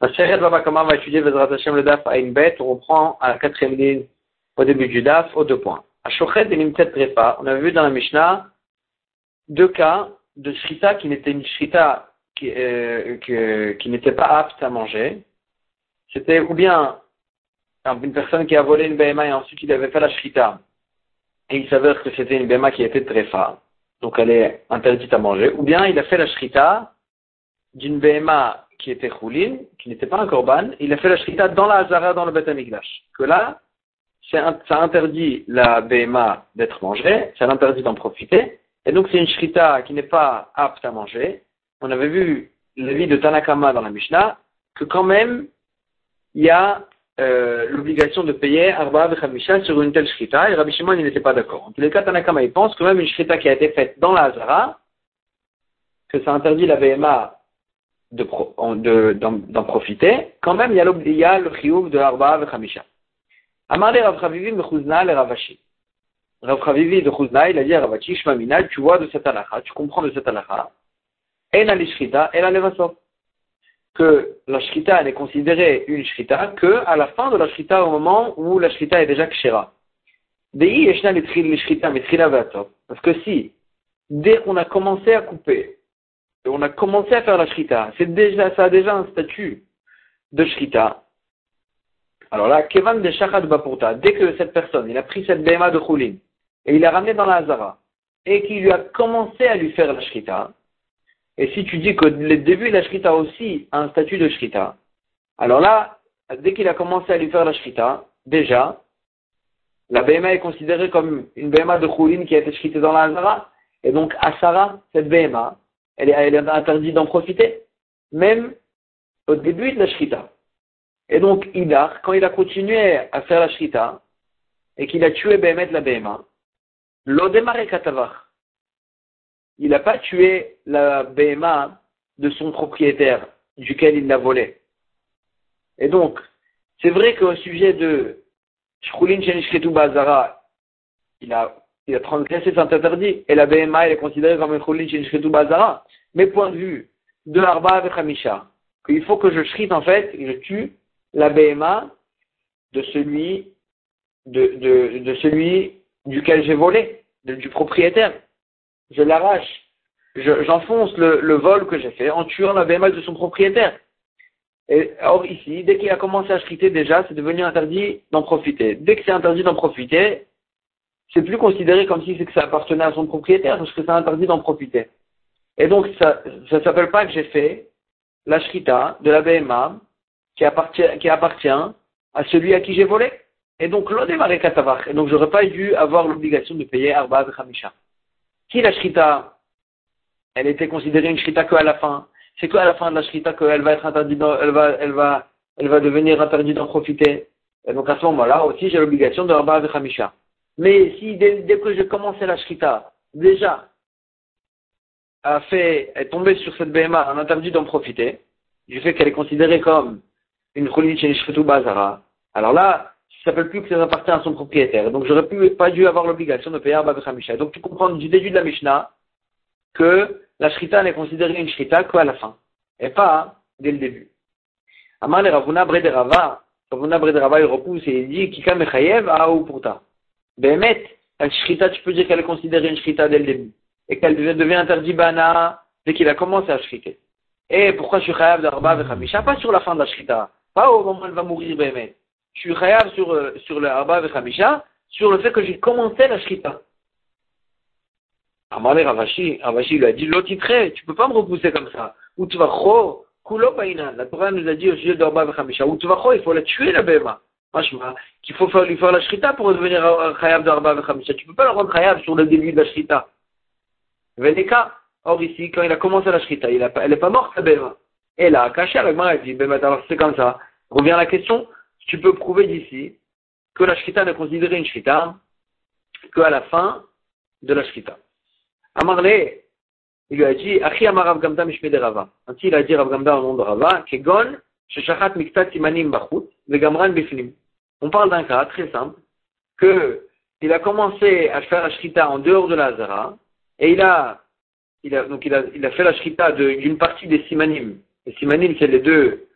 La Seret Baba Kama va étudier Vezrat Hashem le Daf à une bête. On reprend à la quatrième ligne au début du Daf, aux deux points. À et Nimtet on avait vu dans la Mishnah deux cas de Shrita qui n'était une Shrita euh, qui, n'était pas apte à manger. C'était ou bien une personne qui a volé une BMA et ensuite il avait fait la Shrita. Et il s'avère que c'était une BMA qui était Trefa. Donc elle est interdite à manger. Ou bien il a fait la Shrita d'une BMA qui était Choulin, qui n'était pas un Korban, il a fait la Shrita dans la Hazara, dans le Beth Amikdash. Que là, ça interdit la BMA d'être mangée, ça interdit d'en profiter, et donc c'est une Shrita qui n'est pas apte à manger. On avait vu vie de Tanakama dans la Mishnah, que quand même, il y a euh, l'obligation de payer Arba Khamisha sur une telle Shrita, et Rabbi Shimon n'était pas d'accord. En tous les cas, Tanakama il pense que même une Shrita qui a été faite dans la Hazara, que ça interdit la BMA d'en de, d'en profiter, quand même, il y a, il le chiyuv de Arba et Khamisha. Amar le Rav Chavivi Mechuzna le Ravashi. Rav Chavivi de Chuzna, il a dit à Ravashi, Shmamina, tu vois de cette halakha, tu comprends de cette halakha, en alishchita, en alevasov. Que la shrita, elle est considérée une shrita que à la fin de la shrita, au moment où la shrita est déjà kshera. Dei yeshna l'ishrita metrila Parce que si, dès qu'on a commencé à couper, on a commencé à faire la shrita, c'est déjà, ça a déjà un statut de shrita. Alors là, Kevan de Shachad Bapurta, dès que cette personne, il a pris cette béma de Choulin, et il l'a ramené dans la Hazara, et qu'il lui a commencé à lui faire la shrita, et si tu dis que le début de la shrita aussi a un statut de shrita, alors là, dès qu'il a commencé à lui faire la shrita, déjà, la BMA est considérée comme une BMA de Choulin qui a été shritée dans la Hazara, et donc Asara, cette BMA, elle est, interdite d'en profiter, même au début de la shrita. Et donc, Idar, quand il a continué à faire la shrita, et qu'il a tué Behemet la Behema, l'odemare katavar. Il n'a pas tué la Behema de son propriétaire, duquel il l'a volé. Et donc, c'est vrai qu'au sujet de Shkulin Shenishketu Bazara, il a il a transgressé cet interdit. Et la BMA, elle est considérée comme un cholin chez Bazara. Mais point de vue de Arba avec Hamisha, qu'il faut que je shrite en fait, je tue la BMA de celui, de, celui duquel j'ai volé, du propriétaire. Je l'arrache. J'enfonce le, vol que j'ai fait en tuant la BMA de son propriétaire. Or ici, dès qu'il a commencé à shriter déjà, c'est devenu interdit d'en profiter. Dès que c'est interdit d'en profiter, c'est plus considéré comme si c'est que ça appartenait à son propriétaire, parce que ça interdit d'en profiter. Et donc, ça ne s'appelle pas que j'ai fait la shrita de la BMA qui appartient, qui appartient à celui à qui j'ai volé. Et donc, l'odémaré katavar. Et donc, j'aurais pas dû avoir l'obligation de payer arba khamisha. Qui la shrita Elle était considérée une shrita qu'à la fin. C'est qu'à la fin de la shrita qu'elle va être interdite, elle va, elle va, elle va devenir interdite d'en profiter. Et donc, à ce moment-là aussi, j'ai l'obligation de arba khamisha. Mais si dès, que j'ai commencé la shrita, déjà, a fait, est tombé sur cette BMA, un interdit d'en profiter, du fait qu'elle est considérée comme une chez shritu bazara, alors là, ça ne s'appelle plus que ça appartient à son propriétaire. Donc j'aurais pu, pas dû avoir l'obligation de payer Arba Mishnah. Donc tu comprends du début de la Mishnah que la shrita n'est considérée une shrita qu'à la fin, et pas dès le début. Amar le Ravuna Brederava, Ravuna Brederava il repousse et il dit Kika Mechayev ou Pourta. Bémet, la shrita, tu peux dire qu'elle est considérée une shrita dès le début. Et qu'elle devient interdite bana dès qu'il a commencé à shriter. Et pourquoi je suis chayav d'arba vechamisha Pas sur la fin de la shrita. Pas au moment où elle va mourir Bémet. Je suis chayav sur, euh, sur le arba vechamisha, sur le fait que j'ai commencé la shrita. Amalé Ravashi, Ravashi lui a dit, l'autre tu peux pas me repousser comme ça. Ou tu vas La Torah nous a dit au sujet d'arba vechamisha. Ou tu vas il faut la tuer la béma qu'il faut lui faire la shrita pour devenir chayav de Arba. Tu ne peux pas le rendre chayav sur le début de la shrita. Veneka, or ici, quand il a commencé la shrita, elle n'est pas morte, la bema. Et là, caché avec moi, elle dit, ben, c'est comme ça. Revient la question, tu peux prouver d'ici que la shrita n'est considérée une shrita qu'à la fin de la shrita. Amarle, il lui a dit, Achi Amar Rav Gamda Mishme de Rava. Ainsi, il a dit Rav Gamda au nom de Rava, Kegon, Sheshachat Miktat Simanim Bachut, Vegamran Biflim. On parle d'un cas très simple, que il a commencé à faire la shrita en dehors de la Hazara, et il a, donc il a, il a fait la shrita d'une partie des simanim. Les simanim, c'est les deux,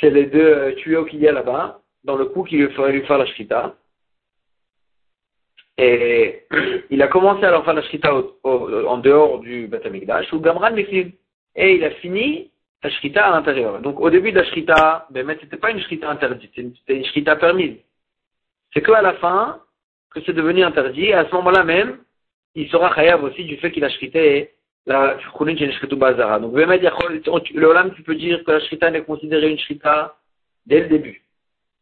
c'est les deux euh, tuyaux qu'il y a là-bas, dans le coup qu'il lui ferait lui faire la shrita. Et il a commencé à leur faire la shrita en dehors du Beth ou Gamran Et il a fini la shrita à l'intérieur. Donc au début de la shrita, ben, c'était pas une shrita interdite, c'était une shrita permise. C'est qu'à la fin que c'est devenu interdit, et à ce moment-là même, il sera chayav aussi du fait qu'il a shrité la chulin chez Bazara. Donc le Olam, tu peux dire que la shrita est considérée une shrita dès le début.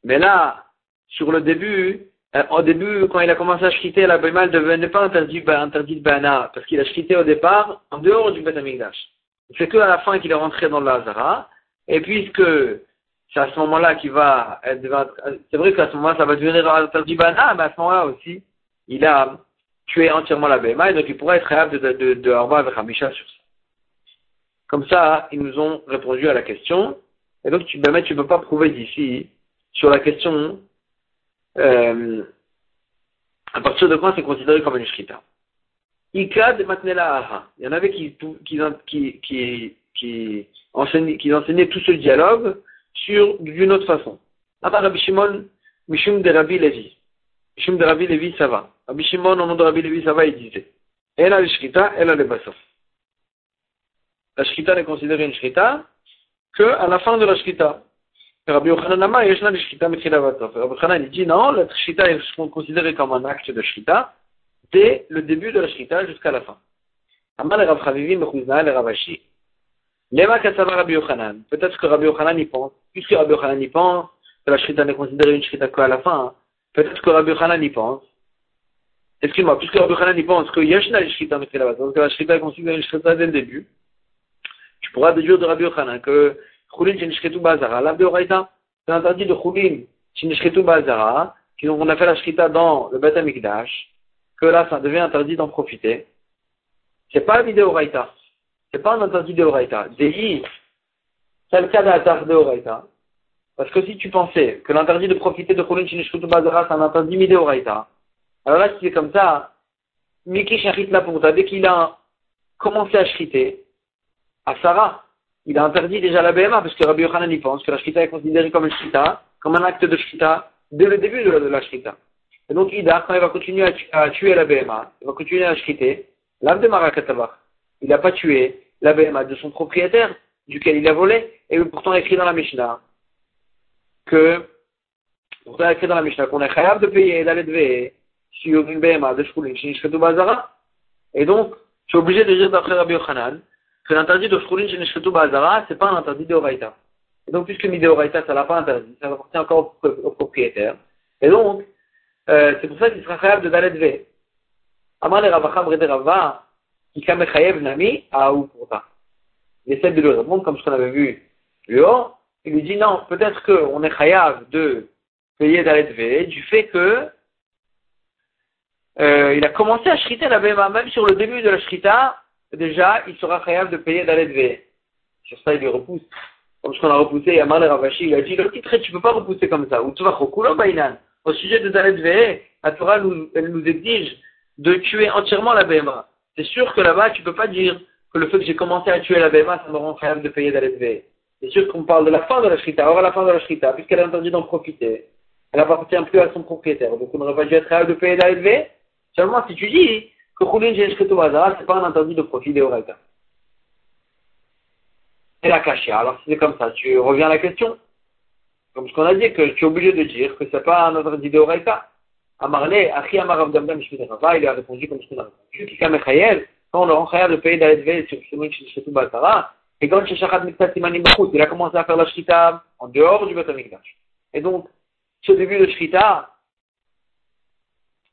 Mais là, sur le début, euh, au début, quand il a commencé à shriter, la ne devenait pas interdit, ben, interdit de Bana, parce qu'il a shrité au départ en dehors du Beth C'est que à la fin qu'il est rentré dans l'Azara, et puisque c'est à ce moment-là qu'il va, c'est vrai qu'à ce moment-là, ça va devenir Bana, mais à ce moment-là aussi, il a tué entièrement la Bema, et donc il pourrait être capable de, de, de avec Hamisha sur ça. Comme ça, ils nous ont répondu à la question, et donc tu, ben, tu ne peux pas prouver d'ici, sur la question, euh, à partir de quoi c'est considéré comme une shrita. Ikad matnela. Il y en avait qui, qui, enseignaient, tout ce dialogue d'une autre façon. Abba Rabbi Shimon, Mishum de Rabbi Levi. Mishum de Rabbi Levi, ça va. Rabbi Shimon, au nom de Rabbi Levi, ça va, il disait. Elle a le shrita, elle a le basof. La shrita n'est considérée une shrita que à la fin de la shrita. Rabbi Yochanan Amar, Yeshna Shrita Mechila Vatov. Rabbi Yochanan, il dit non, la Shrita est considérée comme un acte de Shrita dès le début de la Shrita jusqu'à la fin. Amar le Rav Chavivi Mechuzna le Ravashi. Lema Kassava Rabbi Yochanan. Peut-être que Rabbi Yochanan y pense, puisque Rabbi Yochanan y pense, que la Shrita n'est considérée une Shrita qu'à la fin, peut-être que Rabbi Yochanan y pense, excuse-moi, puisque Rabbi Yochanan y pense que Yeshna Shrita Mechila Vatov, que la Shrita est considérée une Shrita dès le début, tu pourras déduire de Rabbi Yochanan que Choulin Shinishketu Bazara. Là, c'est interdit de Choulin Shinishketu Bazara, on a fait la Shkita dans le Beth Amikdash, que là, ça devient interdit d'en profiter. C'est pas un vidéo Raïta. C'est pas un interdit de Raïta. Dei, c'est le cas d'un de Raïta. Parce que si tu pensais que l'interdit de profiter de Choulin Shinishketu Bazara, c'est un interdit vidéo Raïta, alors là, si c'est comme ça, Miki là pour dès qu'il a commencé à shriter, à Sarah, il a interdit déjà la BMA, parce que Rabbi Yochanan y pense que la Shrita est considérée comme une Shrita, comme un acte de Shrita, dès le début de la, Shrita. Et donc, Ida, quand il va continuer à, tuer la BMA, il va continuer à shriter, l'âme de Marakatavach, il n'a pas tué la BMA de son propriétaire, duquel il a volé, et pourtant écrit dans la Mishnah que, pourtant écrit dans la Mishnah qu'on est capable de payer d'aller sur une BMA de Shkulin, Bazara. Et donc, je suis obligé de dire d'après Rabbi Yochanan, que l'interdit de Shkulin chez Neshketu Bazara, c'est pas un interdit de Horaïta. Et donc, puisque Mide Horaïta, ça l'a pas interdit, ça appartient encore au, propriétaire. Et donc, euh, c'est pour ça qu'il sera capable de Dalet V. Amar le Ravacham Rede Rava, qui Kamechayev Nami, à ou pourta. Il essaie de lui répondre, comme ce qu'on avait vu plus haut. Il lui dit non, peut-être qu'on est chayav de payer Dalet V, du fait que euh, il a commencé à shriter la BMA, même sur le début de la shrita, déjà, il sera capable de payer d'aller Sur ça, il lui repousse. Comme ce qu'on a repoussé, Yamar le Ravashi, il a dit, le titre, tu peux pas repousser comme ça. Ou tu vas Bainan. Au sujet de Dalet la Torah nous, elle nous exige de tuer entièrement la BMA. C'est sûr que là-bas, tu peux pas dire que le fait que j'ai commencé à tuer la BMA, ça me rend capable de payer Dalet C'est sûr qu'on parle de la fin de la Shrita. Or, à la fin de la Shrita, puisqu'elle a interdit d'en profiter, elle appartient plus à son propriétaire. Donc, on n'aurait pas dû être capable de payer Dalet Seulement, si tu dis, que Khoulin Jenshketu Bazara, c'est pas un interdit de profit des Horaïta. Et la Kashia. Alors si c'est comme ça, tu reviens à la question. Comme ce qu'on a dit, que tu es obligé de dire que c'est pas un interdit de Horaïta. Amarle, Achi Amarav Damdam Rava, il a répondu comme ce qu'on a répondu. Kika Mechayev, quand on le rend de payer d'ASV sur Khoulin Jenshketu Bazara, et quand Shechat Miktat Simanim Bachut, il a commencé à faire la Shrita en dehors du Beth Et donc, ce début de Shrita,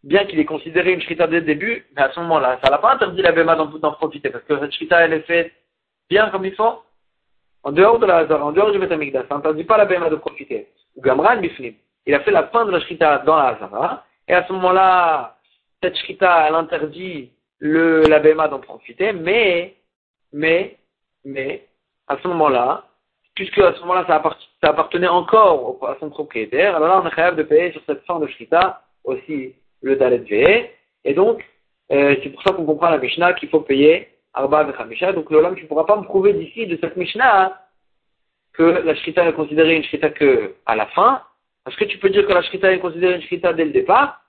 bien qu'il ait considéré une shrita dès le début, mais à ce moment-là, ça l'a pas interdit la béma d'en profiter, parce que cette shrita, elle est faite bien comme il faut, en dehors de la Hazara, en dehors du Betamikdash, ça n'interdit pas la béma de profiter. Ou Gamran Biflim, il a fait la fin de la shrita dans la Hazara, et à ce moment-là, cette shrita, elle interdit le, la béma d'en profiter, mais, mais, mais, à ce moment-là, puisque à ce moment-là, ça, appartenait encore à son propriétaire, alors là, on est capable de payer sur cette fin de shrita aussi le Dalet V. Et donc, euh, c'est pour ça qu'on comprend la Mishnah qu'il faut payer Arba Vechamisha. Donc, l'Olam, tu ne pourras pas me prouver d'ici, de cette Mishnah, que la shrita est considérée une shrita que à la fin, parce que tu peux dire que la shrita est considérée une shrita dès le départ,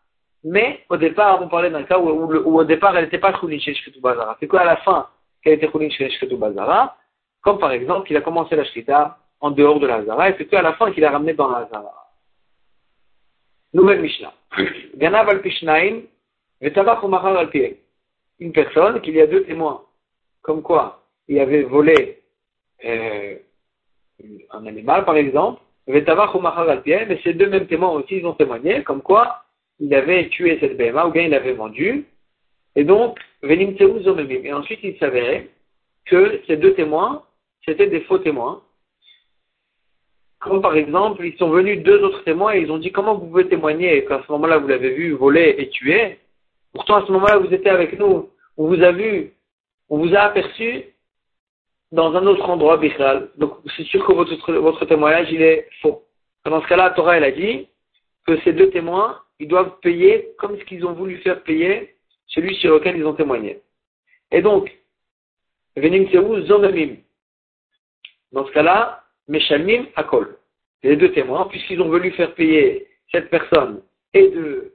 mais au départ, on parlait d'un cas où, où, au départ, elle n'était pas choulin chez Bazara. C'est quoi à la fin qu'elle était choulin chez Bazara? Comme par exemple, qu'il a commencé la shrita en dehors de la Zara, et c'est qu'à la fin qu'il a ramené dans la Zara. Nouvelle Mishnah. Ganav al Pishnaim, Vetavach al Une personne, qu'il y a deux témoins. Comme quoi, il avait volé euh, un animal, par exemple, mais ces deux mêmes témoins aussi, ils ont témoigné, comme quoi, il avait tué cette BMA, ou bien il l'avait vendu. Et donc, Et ensuite, il s'avérait que ces deux témoins, c'était des faux témoins, comme par exemple, ils sont venus deux autres témoins et ils ont dit comment vous pouvez témoigner qu'à ce moment-là vous l'avez vu voler et tuer? Pourtant à ce moment-là vous étiez avec nous, on vous a vu, on vous a aperçu dans un autre endroit, Bichal. Donc c'est sûr que votre, votre témoignage il est faux. Dans ce cas-là, Torah elle a dit que ces deux témoins, ils doivent payer comme ce qu'ils ont voulu faire payer celui sur lequel ils ont témoigné. Et donc, Venim Zonamim. Dans ce cas-là, Meshalmim Akol. Les deux témoins, puisqu'ils ont voulu faire payer cette personne et de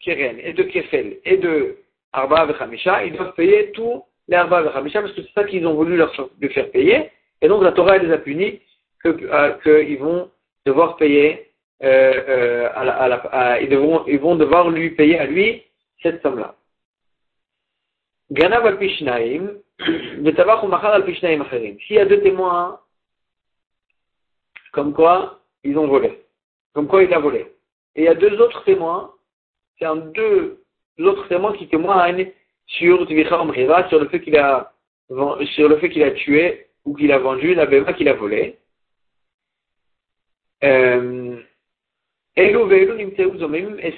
Keren, et de Kefel, et de Arba Vechamisha, ils doivent payer tous les Arba Vechamisha, parce que c'est ça qu'ils ont voulu leur faire payer. Et donc la Torah les a punis qu'ils euh, vont devoir payer, euh, euh, à la, ils, devront, ils vont devoir lui payer à lui cette somme-là. Ganav al Pishnaim, s'il y a deux témoins, comme quoi ils ont volé, comme quoi il a volé, et il y a deux autres témoins, c'est un deux autres témoins qui témoignent sur sur le fait qu'il a sur le fait qu'il a tué ou qu'il a vendu la béma qu'il a volé. Euh, et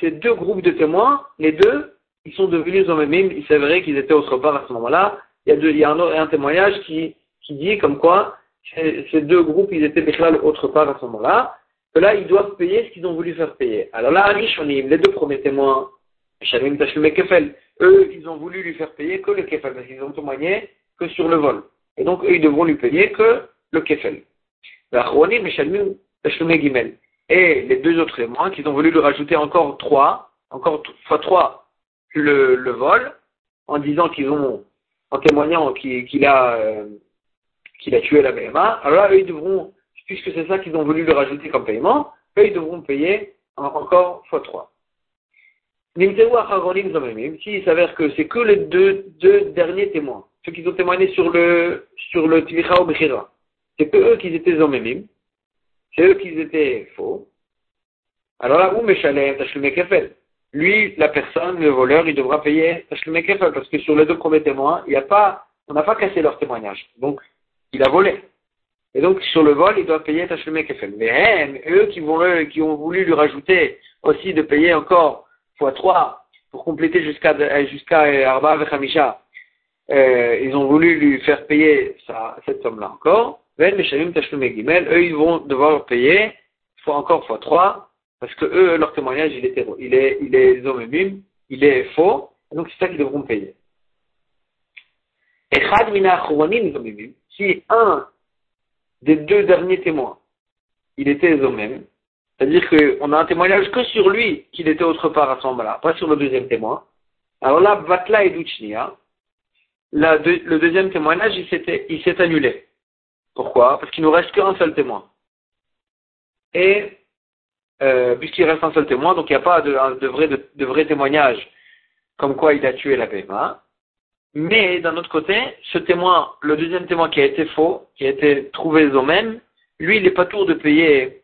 ces deux groupes de témoins, les deux, ils sont devenus zomemim, il s'avérait qu'ils étaient autre part à ce moment-là, il y a, un, témoignage qui, qui dit comme quoi ces, deux groupes, ils étaient déclarés autre part à ce moment-là, que là, ils doivent payer ce qu'ils ont voulu faire payer. Alors là, les deux premiers témoins, Kefel, eux, ils ont voulu lui faire payer que le Kefel, parce qu'ils ont témoigné que sur le vol. Et donc, eux, ils devront lui payer que le Kefel. Et les deux autres témoins, qu'ils ont voulu lui rajouter encore trois, encore fois trois, le, vol, en disant qu'ils ont en témoignant qu'il a, euh, qu'il a tué la BMA, alors là, eux, ils devront, puisque c'est ça qu'ils ont voulu le rajouter comme paiement, eux, ils devront payer encore fois 3. S'il s'avère que c'est que les deux, deux derniers témoins, ceux qui ont témoigné sur le, sur le ou c'est que eux qui étaient zomemim, c'est eux qui étaient faux. Alors là, où Meshalem, Tashlume Kefel? Lui, la personne, le voleur, il devra payer parce que sur les deux premiers témoins, il y a pas, on n'a pas cassé leur témoignage. Donc, il a volé. Et donc, sur le vol, il doit payer Tashlume Kefel. Mais eux qui, vont, qui ont voulu lui rajouter aussi de payer encore fois trois pour compléter jusqu'à jusqu'à Arba Vechamisha, euh, ils ont voulu lui faire payer ça, cette somme-là encore. Eux, ils vont devoir payer fois encore fois trois parce que eux, leur témoignage, il est, il est, il est zomemim, il est faux, donc c'est ça qu'ils devront payer. Et si un des deux derniers témoins, il était zomem, c'est-à-dire qu'on a un témoignage que sur lui qu'il était autre part à ce moment-là, pas sur le deuxième témoin. Alors là, Vatla et Duchnia, le deuxième témoignage, il s'est annulé. Pourquoi? Parce qu'il nous reste qu'un seul témoin. Et euh, puisqu'il reste un seul témoin, donc il n'y a pas de, vrai, témoignage comme quoi il a tué la PMA. Mais d'un autre côté, ce témoin, le deuxième témoin qui a été faux, qui a été trouvé au même, lui, il n'est pas tour de payer,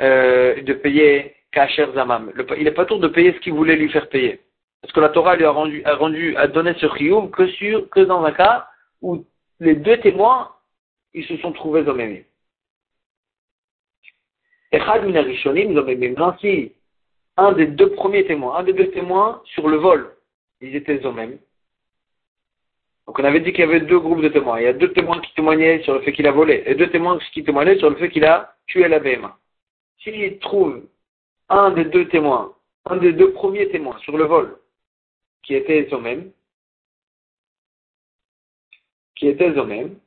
euh, de payer Kacher Zamam. il n'est pas tour de payer ce qu'il voulait lui faire payer. Parce que la Torah lui a rendu, a donné ce rioum que sur, que dans un cas où les deux témoins, ils se sont trouvés au même. Echad ainsi un des deux premiers témoins, un des deux témoins sur le vol, ils étaient eux-mêmes. Donc on avait dit qu'il y avait deux groupes de témoins. Il y a deux témoins qui témoignaient sur le fait qu'il a volé et deux témoins qui témoignaient sur le fait qu'il a tué la BMA. S'il trouve un des deux témoins, un des deux premiers témoins sur le vol, qui était eux-mêmes, qui étaient eux-mêmes,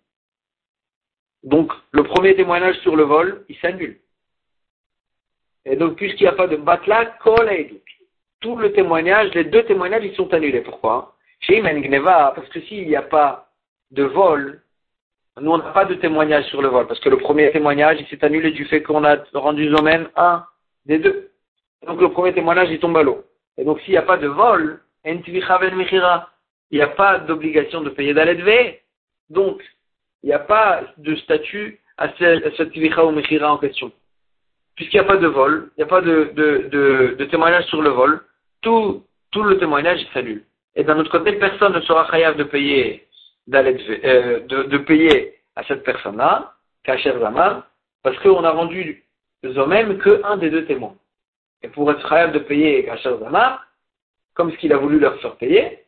Donc, le premier témoignage sur le vol, il s'annule. Et donc, puisqu'il n'y a pas de batla, kol Tout le témoignage, les deux témoignages, ils sont annulés. Pourquoi? Chez Gneva, parce que s'il n'y a pas de vol, nous, on n'a pas de témoignage sur le vol, parce que le premier témoignage, il s'est annulé du fait qu'on a rendu même un des deux. Donc, le premier témoignage, il tombe à l'eau. Et donc, s'il n'y a pas de vol, il n'y a pas d'obligation de payer d'Aledve. Donc, il n'y a pas de statut à cette tivicha ou mechira en question. Puisqu'il n'y a pas de vol, il n'y a pas de, témoignage sur le vol, tout, le témoignage salut. Et d'un autre côté, personne ne sera chayav de payer, euh, de, payer à cette personne-là, Kacher Zaman, parce qu'on a rendu Zomem qu'un des deux témoins. Et pour être chayav de payer Kacher Zaman, comme ce qu'il a voulu leur faire payer,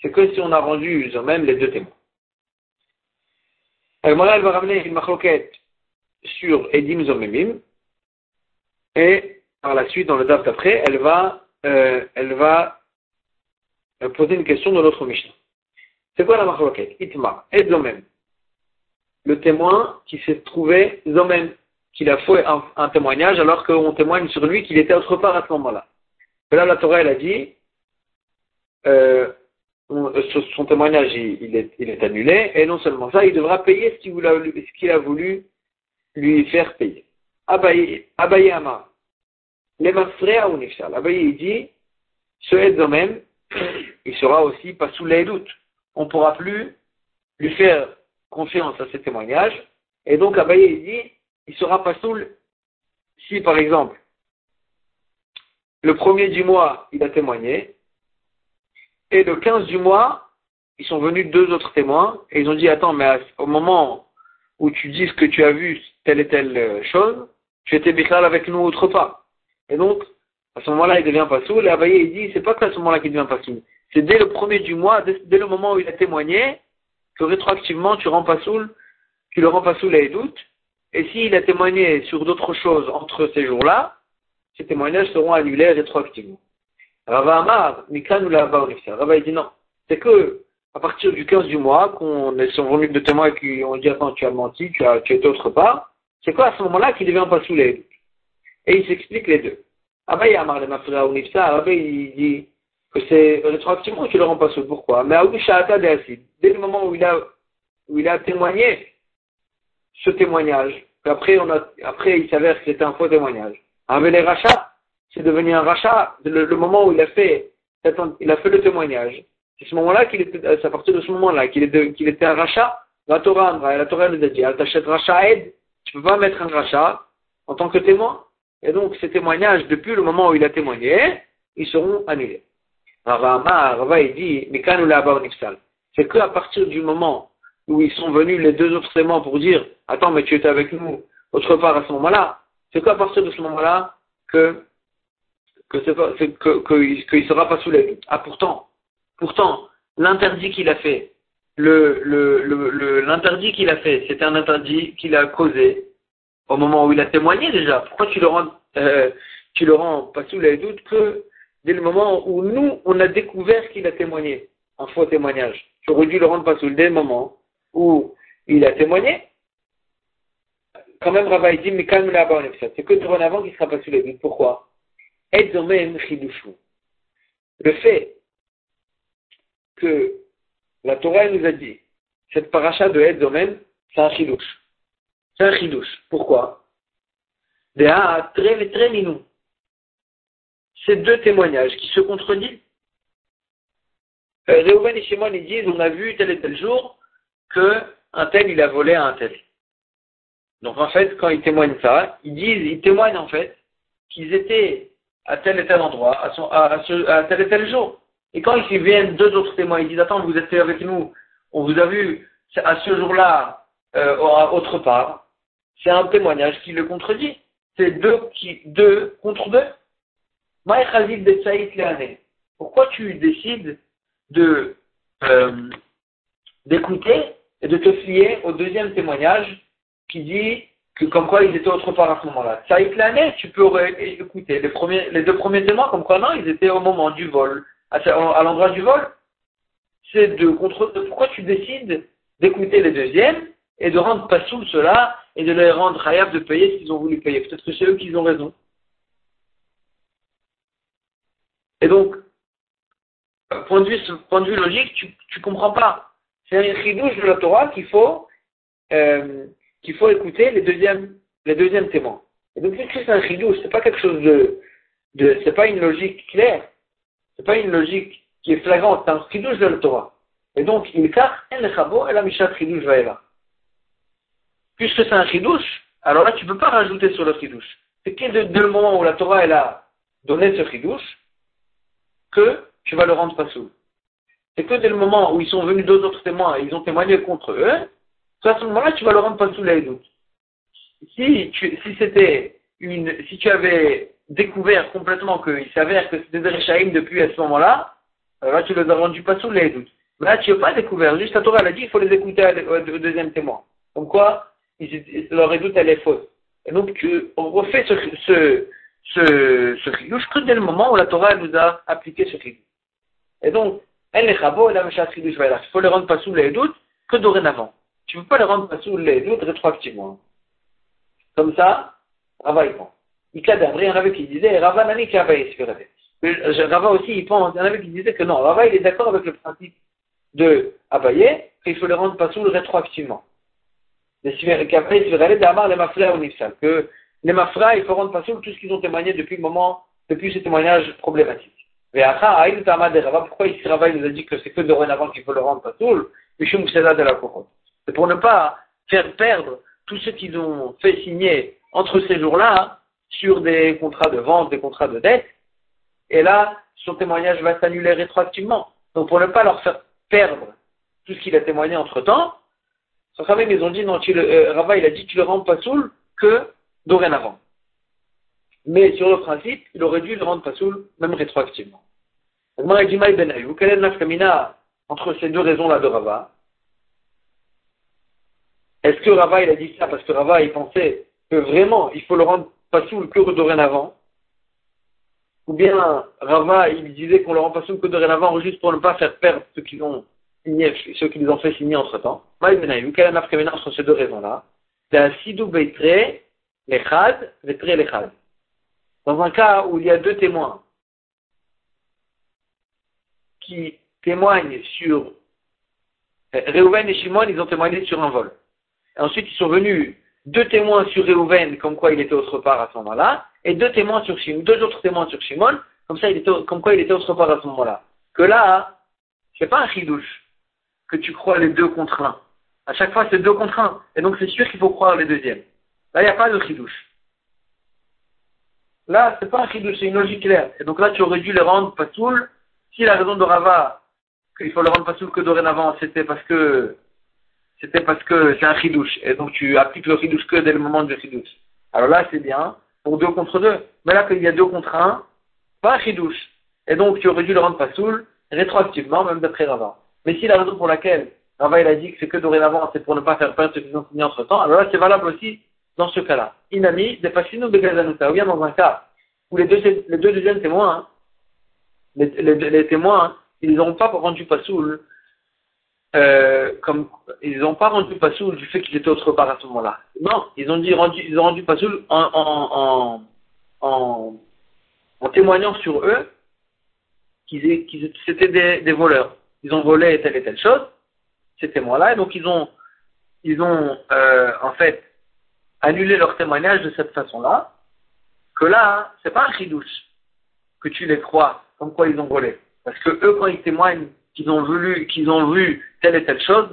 c'est que si on a rendu Zomem les deux témoins. Alors, elle va ramener une machloquette sur Edim Zomemim, et par la suite, dans le DAF d'après, elle va, euh, elle va euh, poser une question de l'autre Mishnah. C'est quoi la machloquette Itma, et Zomem. Le témoin qui s'est trouvé Zomem, qu'il a fait un, témoignage alors qu'on témoigne sur lui qu'il était autre part à ce moment-là. Et là, la Torah, elle a dit, euh, son témoignage, il, est, annulé, et non seulement ça, il devra payer ce qu'il a, voulu lui faire payer. Abaye, Amar, les ou. Abaye, il dit, ce même, il sera aussi pas sous les doutes. On ne pourra plus lui faire confiance à ses témoignages, et donc Abaye, il dit, il sera pas sous si par exemple, le premier du mois, il a témoigné, et le 15 du mois, ils sont venus deux autres témoins et ils ont dit Attends, mais au moment où tu dis que tu as vu telle et telle euh, chose, tu étais Bichal avec nous autre. Et donc, à ce moment-là, il devient pas soul. Et Abaye, il dit C'est pas qu'à ce moment-là qu'il devient pas soul. C'est dès le premier du mois, dès, le moment où il a témoigné, que rétroactivement tu rends pas soul, tu le rends pas soul et doute. Et s'il a témoigné sur d'autres choses entre ces jours-là, ces témoignages seront annulés rétroactivement. Rava Amar, Mikan ou Rava il dit non. C'est que, à partir du 15 du mois, qu'on est sont venus de témoins et qui ont dit attends, tu as menti, tu as, tu es autre part, c'est quoi à ce moment-là qu'il devient pas sous Et il s'explique les deux. Abaye Amar le Mafra ou Nifsa, il dit que c'est rétroactivement qu'il le rend pas sous. Pourquoi? Mais dès le moment où il a, où il a témoigné ce témoignage, après on a, après il s'avère que c'était un faux témoignage. Avec les rachats, c'est devenu un rachat, le, moment où il a fait, il a fait le témoignage. C'est ce moment-là qu'il était, c'est à partir de ce moment-là qu'il était un rachat. La Torah, la Torah nous a dit, elle t'achète rachat aide, tu peux pas mettre un rachat en tant que témoin. Et donc, ces témoignages, depuis le moment où il a témoigné, ils seront annulés. Rava, Rava, il dit, nous c'est qu'à partir du moment où ils sont venus les deux autres témoins pour dire, attends, mais tu étais avec nous autre part à ce moment-là, c'est qu'à partir de ce moment-là que que qu'il sera pas sous les Ah pourtant, pourtant, l'interdit qu'il a fait, le, le, l'interdit qu'il a fait, c'était un interdit qu'il a causé au moment où il a témoigné déjà. Pourquoi tu le rends, euh, tu le rends pas sous les doutes que dès le moment où nous, on a découvert qu'il a témoigné, en faux témoignage. Tu aurais dû le rendre pas sous dès le moment où il a témoigné. Quand même, Rabbi dit, mais calme la C'est que avant qu'il sera pas sous les doutes. Pourquoi? Le fait que la Torah nous a dit, cette paracha de Edzomen, c'est un chidouche. C'est un chidouche. Pourquoi? Très très minou. C'est deux témoignages qui se contredisent. Euh, Réhouven et Shimon, ils disent, on a vu tel et tel jour que un tel, il a volé à un tel. Donc en fait, quand ils témoignent ça, ils disent, ils témoignent en fait qu'ils étaient à tel et tel endroit, à, son, à, à, tel et tel jour. Et quand ils viennent deux autres témoins, ils disent Attends, vous êtes avec nous, on vous a vu à ce jour-là, euh, autre part, c'est un témoignage qui le contredit. C'est deux, qui, deux contre deux. Pourquoi tu décides de euh, d'écouter et de te fier au deuxième témoignage qui dit que comme quoi ils étaient autre part à ce moment-là? Ça l'année, tu peux écouter les, les deux premiers témoins, comme quoi non, ils étaient au moment du vol, à, l'endroit du vol. C'est de contre pourquoi tu décides d'écouter les deuxièmes et de rendre pas sous cela et de les rendre hayav de payer ce qu'ils ont voulu payer? Peut-être que c'est eux qui ont raison. Et donc, point de vue, point de vue logique, tu, tu comprends pas. C'est un chidouche de la Torah qu'il faut, euh, qu'il faut écouter les deuxièmes, les deuxièmes témoins. Et donc, c'est un chidouche, c'est pas quelque chose de, de c'est pas une logique claire. C'est pas une logique qui est flagrante, c'est un chidouche de la Torah. Et donc, il car en lechabo et la mishat chidouche va Puisque c'est un chidouche, alors là, tu peux pas rajouter sur le chidouche. C'est que dès le moment où la Torah, elle a donné ce chidouche, que tu vas le rendre pas sous. C'est que dès le moment où ils sont venus deux autres témoins et ils ont témoigné contre eux, à ce moment-là, tu vas le rendre pas sous les doutes. Si si c'était une, si tu avais découvert complètement qu'il s'avère que c'était des Réchaïm depuis à ce moment-là, là, tu les as rendus pas sous les doutes. Mais là, tu n'as pas découvert. Juste la Torah, elle a dit, il faut les écouter au deuxième témoin. Donc quoi, leur édoute, elle est fausse. Et donc, tu, on refait ce, ce, ce, ce que dès le moment où la Torah, nous a appliqué ce chidouche. Et donc, elle est chabo, elle a Il faut les rendre pas sous les doutes que dorénavant. Tu ne peux pas les rendre pas sous les doutes rétroactivement. Comme ça, Rava y pense. Il y en avait qui disait, Rava n'a qui avait Rava aussi, il pense, il y en avait qui disait que non, Rava il est d'accord avec le principe de Abaye, qu'il faut les rendre pas sous rétroactivement. Mais il les mafra ou nifsal, que les mafra, il faut rendre pas sous tout ce qu'ils ont témoigné depuis le moment, depuis ce témoignage problématique. Mais après, pourquoi ici Rava nous a dit que c'est que dorénavant qu'il faut le rendre patoul, c'est pour ne pas faire perdre tout ce qu'ils ont fait signer entre ces jours-là sur des contrats de vente, des contrats de dette. Et là, son témoignage va s'annuler rétroactivement. Donc pour ne pas leur faire perdre tout ce qu'il a témoigné entre temps, ils ont dit, non, tu euh, Rava, il a dit, tu le rends pas soul que dorénavant. Mais sur le principe, il aurait dû le rendre pas soul, même rétroactivement. Quelle est la entre ces deux raisons-là de Rava? Est-ce que Rava, il a dit ça parce que Rava, il pensait que vraiment, il faut le rendre pas soul que dorénavant? Ou bien Rava, il disait qu'on le rend pas soul que dorénavant juste pour ne pas faire perdre ceux qui ont signé, ceux qui les ont fait signer entre temps Quelle est la entre ces deux raisons-là? C'est un sidou beitre, lechad, beitre lechad. Dans un cas où il y a deux témoins qui témoignent sur euh, Réhouven et Shimon, ils ont témoigné sur un vol. ensuite, ils sont venus deux témoins sur Réhouven, comme quoi il était autre part à ce moment-là, et deux témoins sur Shimon, deux autres témoins sur Shimon, comme ça, il était, comme quoi il était autre part à ce moment-là. Que là, c'est pas un chidouche que tu crois les deux contre un. À chaque fois, c'est deux contre un. Et donc, c'est sûr qu'il faut croire les deuxièmes. Là, il n'y a pas de chidouche. Là, c'est pas un chidouche, c'est une logique claire. Et donc là, tu aurais dû les rendre pas patoul. Si la raison de Rava, qu'il faut le rendre pas patoul que dorénavant, c'était parce que, c'était parce que c'est un chidouche. Et donc tu appliques le chidouche que dès le moment du chidouche. Alors là, c'est bien. Pour deux contre deux. Mais là, qu'il y a deux contre un, pas un chidouche. Et donc, tu aurais dû le rendre pas patoul, rétroactivement, même d'après Rava. Mais si la raison pour laquelle Rava, il a dit que c'est que dorénavant, c'est pour ne pas faire perdre ce qu'ils ont signé entre temps, alors là, c'est valable aussi dans ce cas-là. Inami, de Pashino de Gazanuta, ou bien dans un cas où les deux, les deux deuxièmes témoins, les, témoins, ils n'ont pas rendu Pasoul, euh, comme, ils n'ont pas rendu du fait qu'ils étaient autre part à ce moment-là. Non, ils ont dit, rendu, ils ont rendu en, en, témoignant sur eux qu'ils qu c'était des, des voleurs. Ils ont volé telle et telle chose, ces témoins-là, et donc ils ont, ils ont, euh, en fait, annuler leur témoignage de cette façon-là, que là, c'est pas un chidouche que tu les crois comme quoi ils ont volé. Parce que eux, quand ils témoignent qu'ils ont vu, telle et telle chose,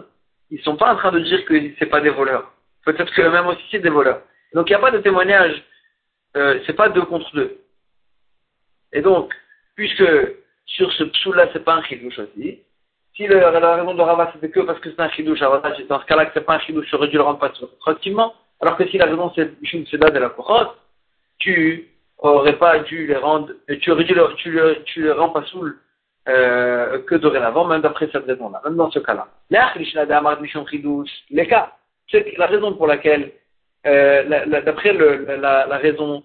ils sont pas en train de dire que c'est pas des voleurs. Peut-être que même aussi c'est des voleurs. Donc il n'y a pas de témoignage, euh, c'est pas deux contre deux. Et donc, puisque sur ce psou-là, c'est pas un chidouche aussi, si la, raison de Rava c'était que parce que c'est un chidouche, dans ce cas-là que c'est pas un chidouche, j'aurais dû le rendre pas proactivement. Alors que si la raison c'est Seda de la Kochot, tu aurais pas dû les rendre, tu aurais dû le, tu, le, tu le rends pas soul euh, que dorénavant, même d'après cette raison-là, même dans ce cas-là. Les cas, c'est la raison pour laquelle, euh, d'après la, raison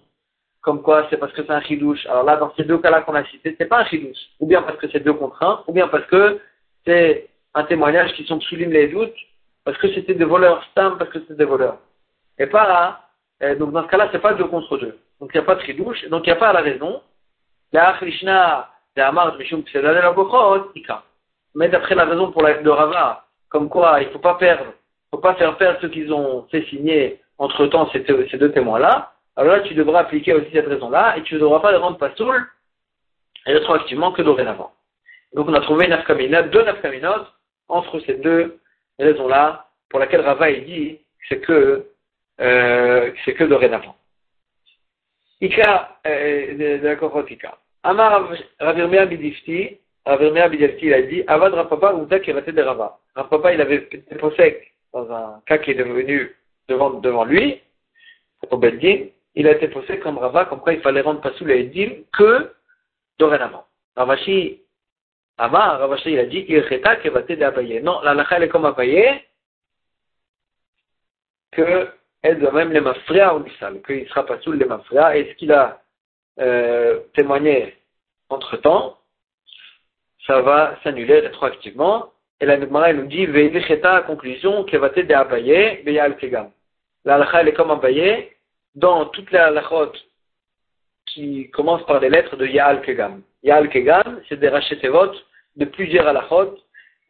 comme quoi c'est parce que c'est un chidouche. Alors là, dans ces deux cas-là qu'on a cités, c'est pas un chidouche. Ou bien parce que c'est deux contre un, ou bien parce que c'est un témoignage qui souligne les doutes parce que c'était des voleurs, stam parce que c'était des voleurs. Et pas, euh, donc dans ce cas-là, c'est pas deux contre deux. Donc il n'y a pas de tridouche, donc il n'y a pas la raison. Mais d'après la raison pour la de Rava, comme quoi il ne faut pas perdre, faut pas faire perdre ceux qu'ils ont fait signer entre temps ces, ces deux témoins-là, alors là tu devras appliquer aussi cette raison-là et tu ne devras pas les rendre pas saoul rétroactivement que dorénavant. Donc on a trouvé deux nafkaminot entre ces deux raisons-là pour laquelle Rava il dit c'est que euh, c'est que dorénavant. Ika, euh, d'accord, Ika. Amar Ravirmea Bidifti, Ravirmea Bidifti, il a dit, Avad Rapapa Outa qui de Rava. Rapapa, il avait été possèque dans un cas qui est devenu devant, devant lui, au il a été posé comme Rava, comme quoi il fallait rendre Pasoul et Edim que dorénavant. Ravashi, Amar, Ravashi, il a dit, il reta de Abaye. Non, la lacha, elle est comme Abaye, que elle doit même les mafria ou nisal, qu'il sera pas sous les mafria, et ce qu'il a euh, témoigné entre temps, ça va s'annuler rétroactivement. Et la Gemara nous dit, Veilicheta, conclusion, Kevate de Abaye, Beyal Kegam. La elle est comme Abaye, dans toutes les halachot qui commencent par les lettres de Yaal Kegam. Yaal Kegam, c'est des rachetevot de plusieurs halachot,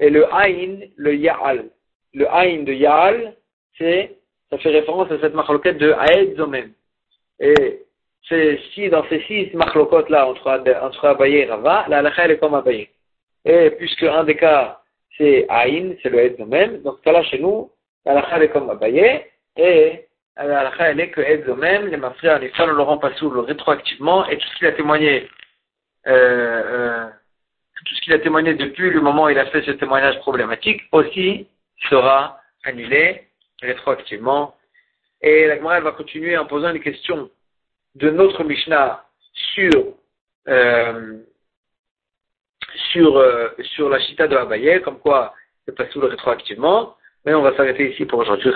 et le Aïn, le Yaal. Le Aïn de Yaal, c'est ça fait référence à cette machloquette de Aed Zomem. Et c'est si dans ces six machlokotes là entre, entre Abaye et Rava, la halakha elle est comme Abaye. Et puisque un des cas c'est Aïn, c'est le Aed Zomem, donc cas-là chez nous, la halakha elle est comme Abaye, et la halakha elle est que Aed Zomem, les mafrias, les femmes ne le rend pas sous rétroactivement, et tout ce qu'il a témoigné, euh, euh, tout ce qu'il a témoigné depuis le moment où il a fait ce témoignage problématique aussi sera annulé rétroactivement. Et la Gemara va continuer en posant une question de notre Mishnah sur, euh, sur, euh, sur la chita de Abaye, comme quoi c'est pas sous rétroactivement. Mais on va s'arrêter ici pour aujourd'hui.